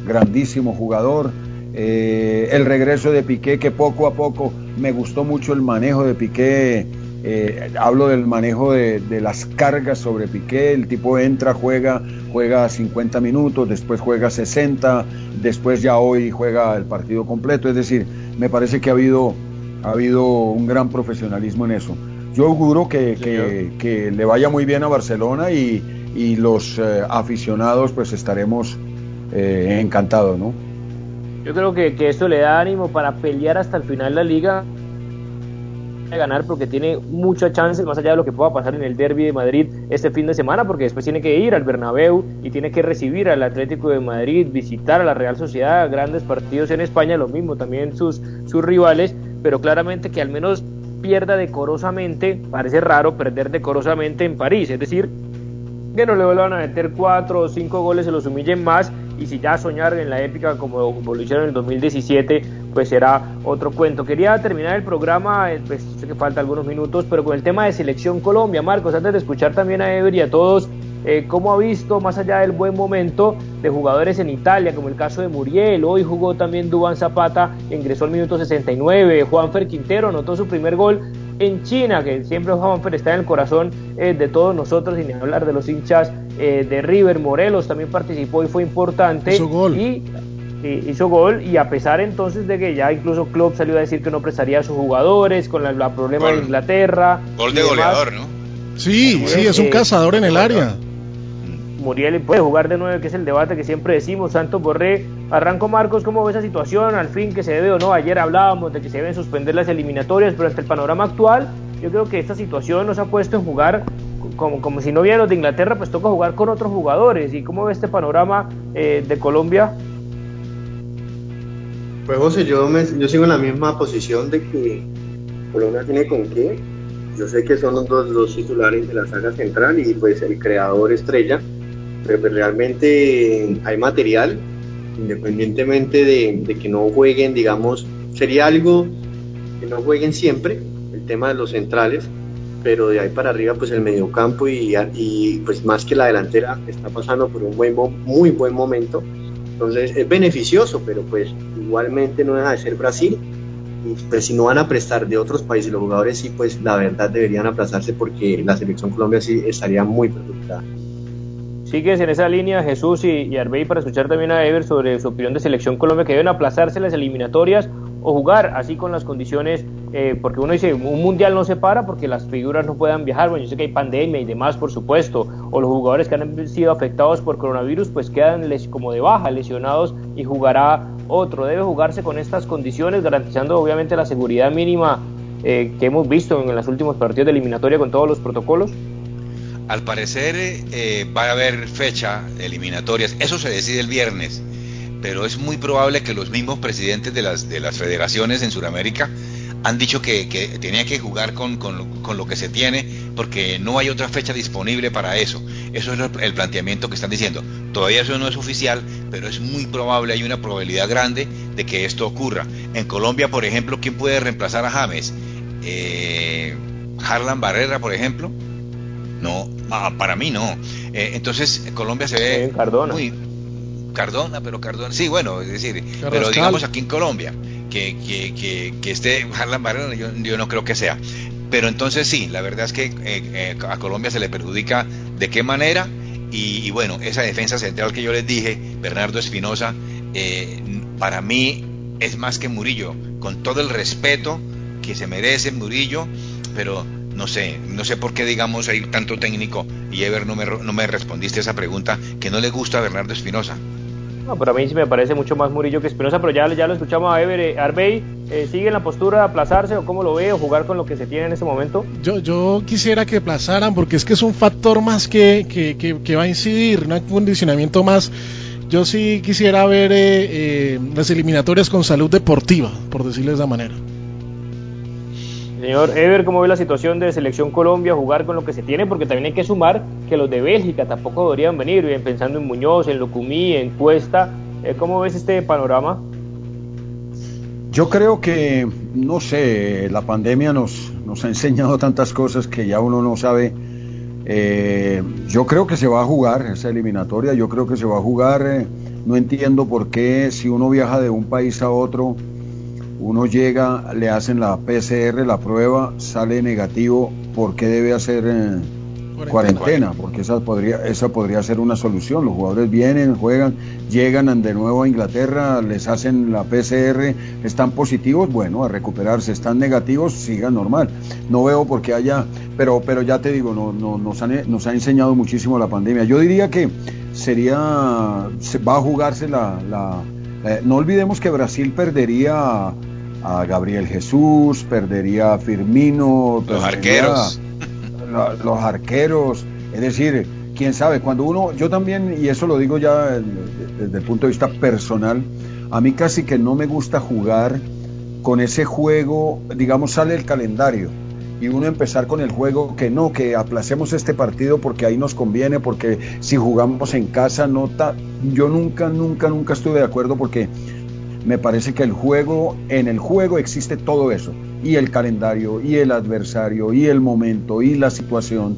grandísimo jugador. Eh, el regreso de Piqué, que poco a poco me gustó mucho el manejo de Piqué. Eh, hablo del manejo de, las cargas sobre Piqué. El tipo entra, juega, juega 50 minutos, después juega 60, después ya hoy juega el partido completo. Es decir, me parece que ha habido, ha habido un gran profesionalismo en eso. Yo auguro que, que, le vaya muy bien a Barcelona y, y los eh, aficionados pues estaremos eh, encantados, ¿no? Yo creo que, que esto le da ánimo para pelear hasta el final la liga ganar porque tiene mucha chance más allá de lo que pueda pasar en el derby de Madrid este fin de semana porque después tiene que ir al Bernabéu y tiene que recibir al Atlético de Madrid, visitar a la Real Sociedad, grandes partidos en España, lo mismo también sus, sus rivales, pero claramente que al menos pierda decorosamente, parece raro perder decorosamente en París, es decir, que no le vuelvan a meter cuatro o cinco goles, se los humillen más y si ya soñar en la épica como, lo hicieron en el 2017, pues será otro cuento. Quería terminar el programa, eh, pues sé que falta algunos minutos, pero con el tema de Selección Colombia. Marcos, antes de escuchar también a Ever y a todos, eh, ¿cómo ha visto, más allá del buen momento de jugadores en Italia, como el caso de Muriel? Hoy jugó también Dubán Zapata, ingresó al minuto 69, Juanfer Quintero anotó su primer gol en China, que siempre Juanfer está en el corazón eh, de todos nosotros, sin hablar de los hinchas eh, de River. Morelos también participó y fue importante. Hizo gol. Y, hizo gol y a pesar entonces de que ya incluso Klopp salió a decir que no prestaría a sus jugadores con la, problema de Inglaterra. Gol de goleador, ¿no? Sí, sí, es un eh, cazador en el área. Muriel puede jugar de nuevo, que es el debate que siempre decimos. Santos Borré, arranco Marcos, ¿cómo ve esa situación? Al fin, que se debe o no. Ayer hablábamos de que se deben suspender las eliminatorias, pero ante el panorama actual, yo creo que esta situación nos ha puesto en jugar como, como si no hubiera los de Inglaterra, pues toca jugar con otros jugadores. ¿Y cómo ve este panorama eh, de Colombia? Pues José, yo, yo sigo en la misma posición de que Colombia tiene con qué. Yo sé que son los dos titulares de la saga central y pues el creador estrella realmente hay material, independientemente de, que no jueguen, digamos, sería algo que no jueguen siempre, el tema de los centrales, pero de ahí para arriba pues el mediocampo y, y pues más que la delantera está pasando por un buen, muy buen momento, entonces es beneficioso, pero pues igualmente no deja de ser Brasil y pues si no van a prestar de otros países los jugadores sí pues la verdad deberían aplazarse porque la selección Colombia sí estaría muy perjudicada. Sigues en esa línea, Jesús y, y Arbey, para escuchar también a Ever sobre su opinión de Selección Colombia, que deben aplazarse las eliminatorias o jugar así con las condiciones, eh, porque uno dice, un mundial no se para porque las figuras no puedan viajar, bueno, yo sé que hay pandemia y demás, por supuesto, o los jugadores que han sido afectados por coronavirus, pues quedan como de baja, lesionados y jugará otro. Debe jugarse con estas condiciones, garantizando obviamente la seguridad mínima eh, que hemos visto en los últimos partidos de eliminatoria con todos los protocolos. Al parecer eh, va a haber fecha eliminatorias, eso se decide el viernes, pero es muy probable que los mismos presidentes de las, de las federaciones en Sudamérica han dicho que, tenía que jugar con, con, lo que se tiene porque no hay otra fecha disponible para eso. Eso es el planteamiento que están diciendo. Todavía eso no es oficial, pero es muy probable, hay una probabilidad grande de que esto ocurra. En Colombia, por ejemplo, ¿quién puede reemplazar a James? Eh, Harlan Barrera, por ejemplo. No, ah, para mí no. Eh, entonces Colombia se ve muy Cardona, pero Cardona, sí, bueno, es decir, pero digamos aquí en Colombia, que, que, que, esté Harlan Barrera, yo, no creo que sea. Pero entonces sí, la verdad es que eh, eh, a Colombia se le perjudica de qué manera. Y, bueno, esa defensa central que yo les dije, Bernardo Espinosa, para mí es más que Murillo, con todo el respeto que se merece Murillo, pero no sé, no sé por qué digamos hay tanto técnico y Ever no me, no me respondiste esa pregunta que no le gusta a Bernardo Espinosa. No, pero a mí sí me parece mucho más Murillo que Espinosa, pero ya, ya lo escuchamos a Ever. Eh, Arbey, eh, ¿sigue en la postura de aplazarse o cómo lo ve o jugar con lo que se tiene en este momento? Yo, yo quisiera que aplazaran porque es que es un factor más que, que, que, va a incidir, un condicionamiento más. Yo sí quisiera ver eh, las eliminatorias con salud deportiva, por decirlo de esa manera. Señor Ever, ¿cómo ve la situación de Selección Colombia, jugar con lo que se tiene? Porque también hay que sumar que los de Bélgica tampoco deberían venir, bien pensando en Muñoz, en Locumí, en Cuesta. Eh, ¿Cómo ves este panorama? Yo creo que, no sé, la pandemia nos, nos ha enseñado tantas cosas que ya uno no sabe. Eh, yo creo que se va a jugar esa eliminatoria, yo creo que se va a jugar. Eh, no entiendo por qué si uno viaja de un país a otro uno llega, le hacen la PCR, la prueba, sale negativo, ¿por qué debe hacer eh, cuarentena? Porque esa podría, esa podría ser una solución. Los jugadores vienen, juegan, llegan de nuevo a Inglaterra, les hacen la PCR, están positivos, bueno, a recuperarse, están negativos, sigan normal. No veo por qué haya, pero, pero ya te digo, no, no, nos, nos ha enseñado muchísimo la pandemia. Yo diría que sería, va a jugarse la, la eh, no olvidemos que Brasil perdería a Gabriel Jesús, perdería a Firmino, los arqueros. *laughs* los arqueros, es decir, quién sabe, cuando uno, yo también, y eso lo digo ya desde el punto de vista personal, a mí casi que no me gusta jugar con ese juego, digamos, sale el calendario y uno empezar con el juego que no, que aplacemos este partido porque ahí nos conviene, porque si jugamos en casa no yo nunca, nunca, nunca estuve de acuerdo porque me parece que el juego, en el juego existe todo eso, y el calendario, y el adversario, y el momento, y la situación,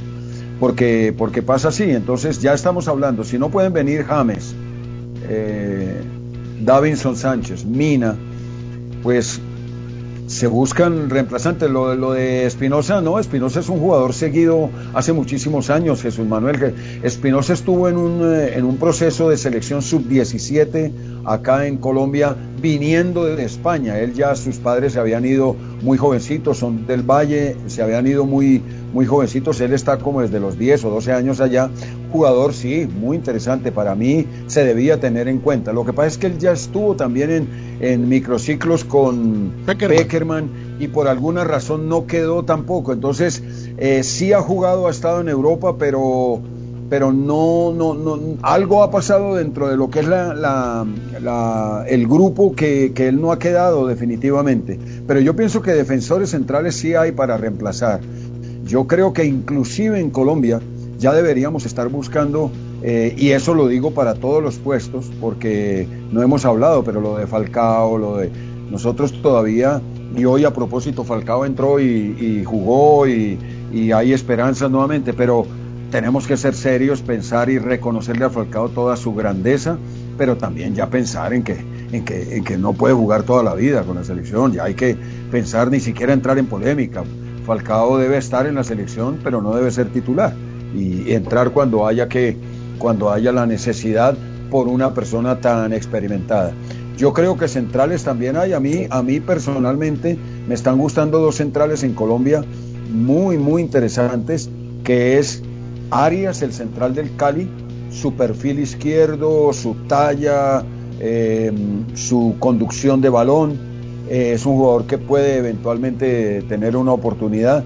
porque, porque pasa así. Entonces ya estamos hablando, si no pueden venir James, eh, Davinson Sánchez, Mina, pues se buscan reemplazantes. Lo, lo de Espinosa, no, Espinosa es un jugador seguido hace muchísimos años, Jesús Manuel. Espinosa estuvo en un, eh, en un proceso de selección sub-17 acá en Colombia, viniendo de España. Él ya, sus padres se habían ido muy jovencitos, son del Valle, se habían ido muy, muy jovencitos. Él está como desde los 10 o 12 años allá. Jugador, sí, muy interesante. Para mí se debía tener en cuenta. Lo que pasa es que él ya estuvo también en, en microciclos con Peckerman. y por alguna razón no quedó tampoco. Entonces, eh, sí ha jugado, ha estado en Europa, pero pero no, no, no, algo ha pasado dentro de lo que es la, la, el grupo que, que, él no ha quedado definitivamente. Pero yo pienso que defensores centrales sí hay para reemplazar. Yo creo que inclusive en Colombia ya deberíamos estar buscando, eh, y eso lo digo para todos los puestos, porque no hemos hablado, pero lo de Falcao, lo de nosotros todavía, y hoy a propósito Falcao entró y, y jugó y, y hay esperanzas nuevamente, pero tenemos que ser serios, pensar y reconocerle a Falcao toda su grandeza, pero también ya pensar en que, en que, en que no puede jugar toda la vida con la selección, ya hay que pensar ni siquiera entrar en polémica. Falcao debe estar en la selección, pero no debe ser titular y entrar cuando haya que, cuando haya la necesidad por una persona tan experimentada. Yo creo que centrales también hay. A mí, a mí personalmente me están gustando dos centrales en Colombia muy, muy interesantes, que es Arias, el central del Cali, su perfil izquierdo, su talla, eh, su conducción de balón, eh, es un jugador que puede eventualmente tener una oportunidad.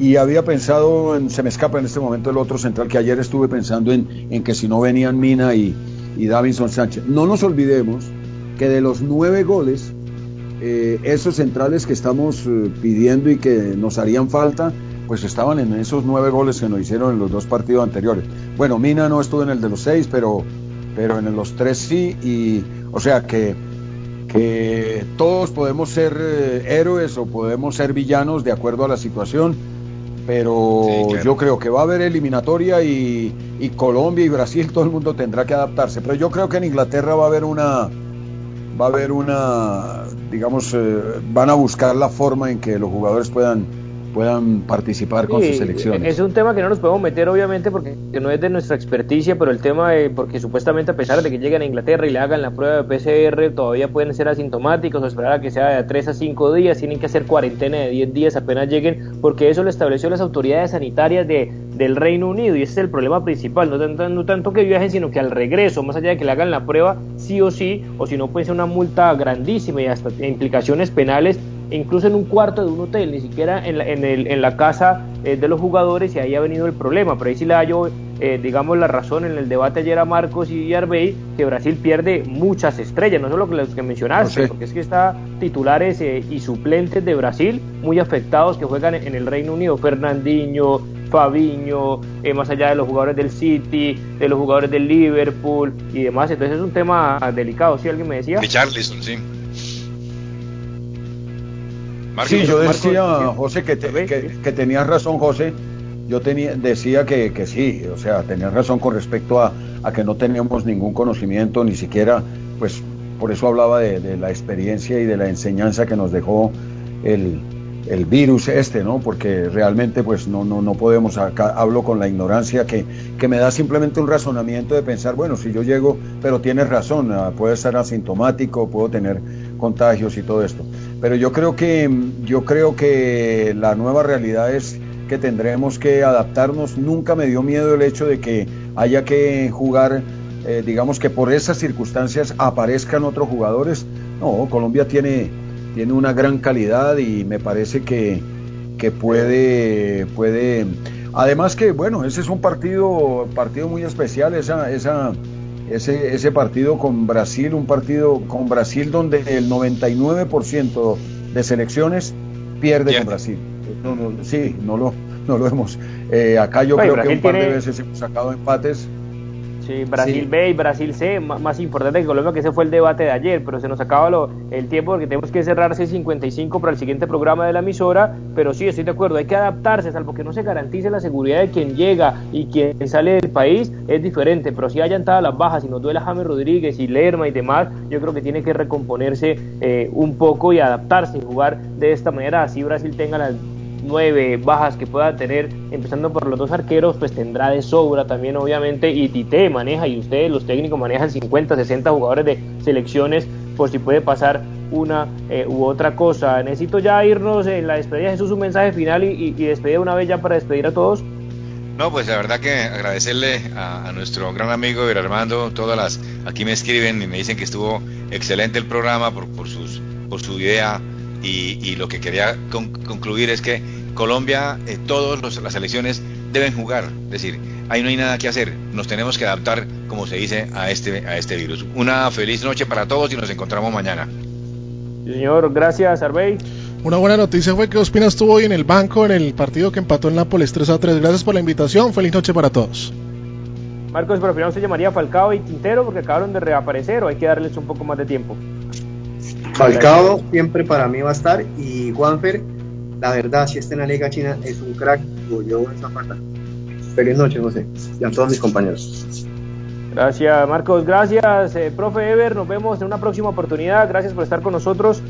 Y había pensado, en, se me escapa en este momento el otro central, que ayer estuve pensando en, en que si no venían Mina y, y Davinson Sánchez. No nos olvidemos que de los nueve goles, eh, esos centrales que estamos pidiendo y que nos harían falta, pues estaban en esos nueve goles que nos hicieron en los dos partidos anteriores. Bueno, Mina no estuvo en el de los seis, pero, pero en los tres sí, y o sea que, que todos podemos ser eh, héroes o podemos ser villanos de acuerdo a la situación, pero yo creo que va a haber eliminatoria y, y Colombia y Brasil, *laughs* todo el mundo tendrá que adaptarse, pero yo creo que en Inglaterra va a haber una va a haber una, digamos, eh, van a buscar la forma en que los jugadores puedan puedan participar con sus selecciones. Es un tema que no nos podemos meter obviamente porque no es de nuestra experticia, pero el tema de, porque supuestamente a pesar de que lleguen a Inglaterra y le hagan la prueba de PCR, todavía pueden ser asintomáticos o esperar a que sea de 3 a 5 días, tienen que hacer cuarentena de 10 días apenas lleguen, porque eso lo estableció las autoridades sanitarias de, del Reino Unido y ese es el problema principal, no tanto, no tanto que viajen, sino que al regreso, más allá de que le hagan la prueba sí o sí, o si no puede ser una multa grandísima y hasta implicaciones penales incluso en un cuarto de un hotel, ni siquiera en la, en el, en la casa eh, de los jugadores y ahí ha venido el problema. Pero ahí sí le hallo eh, digamos, la razón en el debate ayer a Marcos y Arbey, que Brasil pierde muchas estrellas, no solo los que mencionaste, porque es que está titulares eh, y suplentes de Brasil muy afectados que juegan en el Reino Unido, Fernandinho, Fabiño, eh, más allá de los jugadores del City, de los jugadores del Liverpool y demás. Entonces es un tema delicado, ¿sí? ¿Alguien me decía? Richarlison, sí. Sí, yo decía, José, que, que, tenías razón, José. Yo tenía, decía que, que sí, o sea, tenías razón con respecto a, a, que no teníamos ningún conocimiento, ni siquiera, pues, por eso hablaba de, de la experiencia y de la enseñanza que nos dejó el, el virus este, ¿no? Porque realmente pues no, no, no podemos, acá hablo con la ignorancia que, que me da simplemente un razonamiento de pensar, bueno, si yo llego, pero tienes razón, ah, puede estar asintomático, puedo tener contagios y todo esto. Pero yo creo que, yo creo que la nueva realidad es que tendremos que adaptarnos. Nunca me dio miedo el hecho de que haya que jugar, eh, digamos que por esas circunstancias aparezcan otros jugadores. No, Colombia tiene tiene una gran calidad y me parece que, que puede, puede. Además que, bueno, ese es un partido, partido muy especial, esa, esa, ese, ese partido con Brasil, un partido con Brasil donde el 99% de selecciones pierde con Brasil. sí, no lo, no lo hemos. Eh, acá yo creo que un par de veces hemos sacado empates Sí, Brasil B y Brasil C, más importante que Colombia, que ese fue el debate de ayer, pero se nos acaba lo, el tiempo porque tenemos que cerrar C55 para el siguiente programa de la emisora, pero sí, estoy de acuerdo, hay que adaptarse, salvo que no se garantice la seguridad de quien llega y quien sale del país, es diferente, pero si hayan estado las bajas y nos duele James Rodríguez y Lerma y demás, yo creo que tiene que recomponerse eh, un poco y adaptarse y jugar de esta manera, así Brasil tenga las nueve bajas que pueda tener, empezando por los dos arqueros, pues tendrá de sobra también obviamente y Tite maneja y ustedes los técnicos manejan 50, 60 jugadores de selecciones por si puede pasar una eh, u otra cosa. Necesito ya irnos en la despedida, Jesús, un mensaje final y, despedir una vez ya para despedir a todos. No, pues la verdad que agradecerle a, nuestro gran amigo Armando, todas las, aquí me escriben y me dicen que estuvo excelente el programa por, por sus, por su idea y, lo que quería concluir es que Colombia, eh, todas las elecciones deben jugar, es decir, ahí no hay nada que hacer, nos tenemos que adaptar, como se dice, a este, a este virus. Una feliz noche para todos y nos encontramos mañana. Señor, gracias, Arbey. Una buena noticia fue que Ospina estuvo hoy en el banco en el partido que empató el Nápoles 3 a 3. Gracias por la invitación, feliz noche para todos. Marcos, pero al final se llamaría Falcao y Quintero porque acabaron de reaparecer o hay que darles un poco más de tiempo. Falcao siempre para mí va a estar y Juanfer, la verdad, si está en la Liga China, es un crack yo en Zapata. Feliz noche, José, y a todos mis compañeros. Gracias, Marcos. Gracias, eh, profe Ever. Nos vemos en una próxima oportunidad. Gracias por estar con nosotros.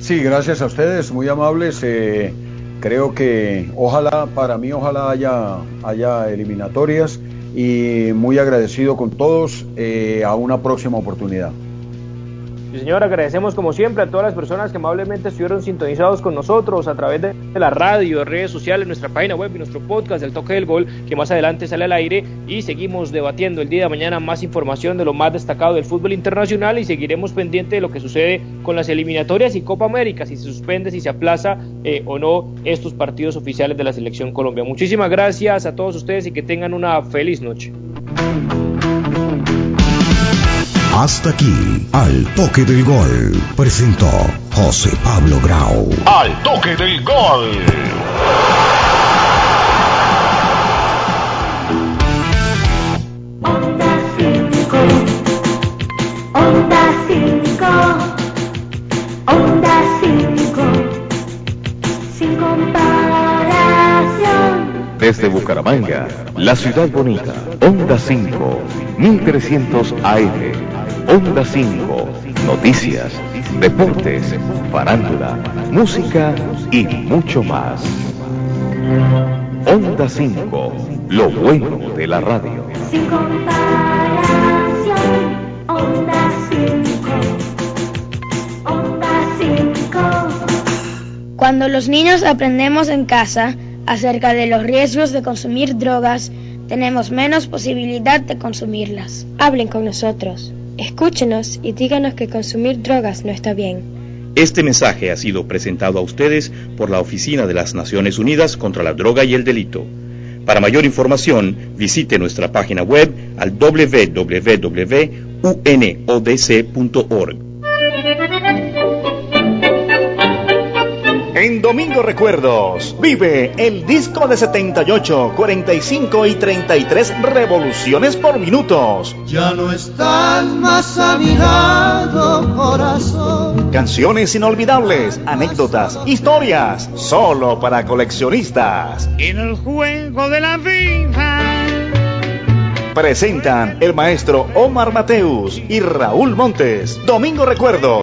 Sí, gracias a ustedes, muy amables. Eh, creo que ojalá, para mí, ojalá haya, haya eliminatorias y muy agradecido con todos eh, a una próxima oportunidad. Sí, señor, agradecemos como siempre a todas las personas que amablemente estuvieron sintonizados con nosotros a través de la radio, redes sociales, nuestra página web y nuestro podcast del Toque del Gol, que más adelante sale al aire y seguimos debatiendo el día de mañana más información de lo más destacado del fútbol internacional y seguiremos pendiente de lo que sucede con las eliminatorias y Copa América, si se suspende, si se aplaza eh, o no estos partidos oficiales de la Selección Colombia. Muchísimas gracias a todos ustedes y que tengan una feliz noche. Hasta aquí, al toque del gol, presentó José Pablo Grau. Al toque del gol. Desde Bucaramanga, la ciudad bonita, Onda 5, 1300 AM Onda 5, noticias, deportes, farándula, música y mucho más. Onda 5, lo bueno de la radio. Sin comparación, Onda 5, Onda 5. Cuando los niños aprendemos en casa acerca de los riesgos de consumir drogas, tenemos menos posibilidad de consumirlas. Hablen con nosotros. Escúchenos y díganos que consumir drogas no está bien. Este mensaje ha sido presentado a ustedes por la Oficina de las Naciones Unidas contra la Droga y el Delito Para mayor información, visite nuestra página web al www.unodc.org. En Domingo Recuerdos, vive el disco de 78, 45 y 33 revoluciones por minutos. Ya no estás más a mi lado, corazón. Canciones inolvidables, anécdotas, historias, solo para coleccionistas. En el juego de la vida. Presentan el maestro Omar Mateus y Raúl Montes. Domingo Recuerdos.